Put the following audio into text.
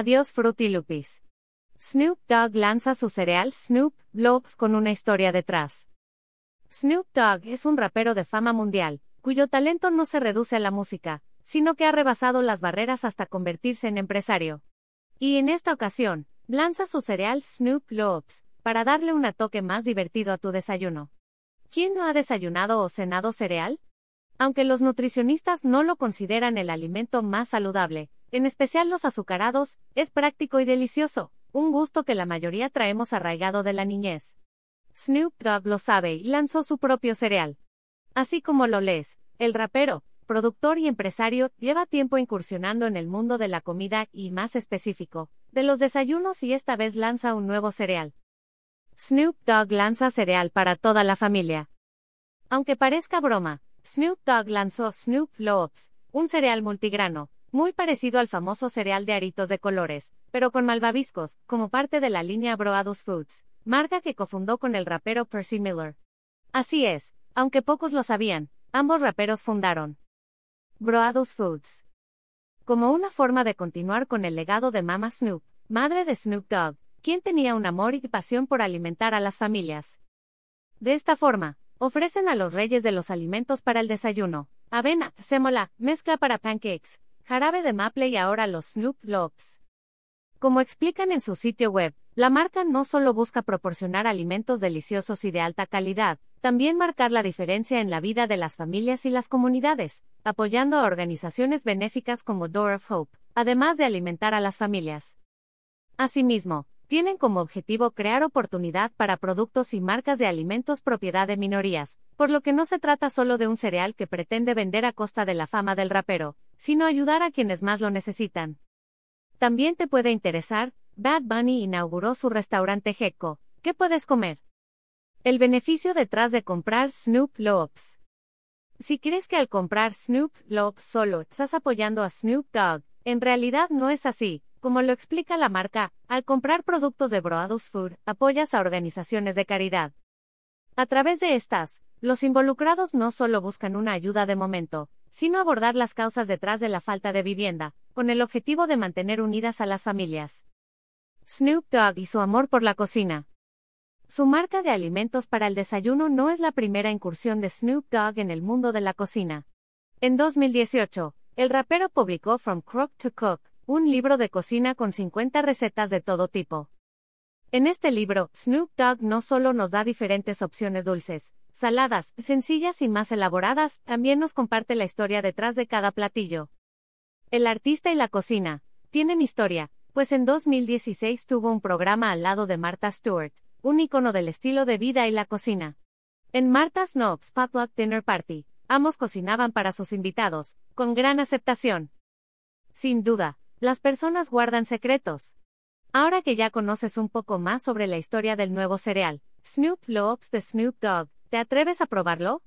Adiós Fruity. Snoop Dogg lanza su cereal Snoop Loops con una historia detrás. Snoop Dogg es un rapero de fama mundial, cuyo talento no se reduce a la música, sino que ha rebasado las barreras hasta convertirse en empresario. Y en esta ocasión, lanza su cereal Snoop Loops, para darle un toque más divertido a tu desayuno. ¿Quién no ha desayunado o cenado cereal? Aunque los nutricionistas no lo consideran el alimento más saludable, en especial los azucarados, es práctico y delicioso, un gusto que la mayoría traemos arraigado de la niñez. Snoop Dogg lo sabe y lanzó su propio cereal. Así como lo lees, el rapero, productor y empresario, lleva tiempo incursionando en el mundo de la comida y, más específico, de los desayunos y esta vez lanza un nuevo cereal. Snoop Dogg lanza cereal para toda la familia. Aunque parezca broma, Snoop Dogg lanzó Snoop Loops, un cereal multigrano, muy parecido al famoso cereal de aritos de colores, pero con malvaviscos, como parte de la línea Broadus Foods, marca que cofundó con el rapero Percy Miller. Así es, aunque pocos lo sabían, ambos raperos fundaron Broadus Foods. Como una forma de continuar con el legado de Mama Snoop, madre de Snoop Dogg, quien tenía un amor y pasión por alimentar a las familias. De esta forma, ofrecen a los reyes de los alimentos para el desayuno, avena, sémola, mezcla para pancakes, jarabe de maple y ahora los Snoop Lobs. Como explican en su sitio web, la marca no solo busca proporcionar alimentos deliciosos y de alta calidad, también marcar la diferencia en la vida de las familias y las comunidades, apoyando a organizaciones benéficas como Door of Hope, además de alimentar a las familias. Asimismo, tienen como objetivo crear oportunidad para productos y marcas de alimentos propiedad de minorías, por lo que no se trata solo de un cereal que pretende vender a costa de la fama del rapero, sino ayudar a quienes más lo necesitan. También te puede interesar, Bad Bunny inauguró su restaurante Gecko. ¿Qué puedes comer? El beneficio detrás de comprar Snoop Loops. Si crees que al comprar Snoop Loops solo estás apoyando a Snoop Dogg, en realidad no es así, como lo explica la marca, al comprar productos de Broadus Food, apoyas a organizaciones de caridad. A través de estas, los involucrados no solo buscan una ayuda de momento, sino abordar las causas detrás de la falta de vivienda, con el objetivo de mantener unidas a las familias. Snoop Dogg y su amor por la cocina. Su marca de alimentos para el desayuno no es la primera incursión de Snoop Dogg en el mundo de la cocina. En 2018, el rapero publicó From Crook to Cook, un libro de cocina con 50 recetas de todo tipo. En este libro, Snoop Dogg no solo nos da diferentes opciones dulces, saladas, sencillas y más elaboradas, también nos comparte la historia detrás de cada platillo. El artista y la cocina tienen historia, pues en 2016 tuvo un programa al lado de Martha Stewart, un icono del estilo de vida y la cocina. En Martha Snob's Potluck Dinner Party, ambos cocinaban para sus invitados, con gran aceptación. Sin duda, las personas guardan secretos. Ahora que ya conoces un poco más sobre la historia del nuevo cereal, Snoop Loops de Snoop Dogg, ¿te atreves a probarlo?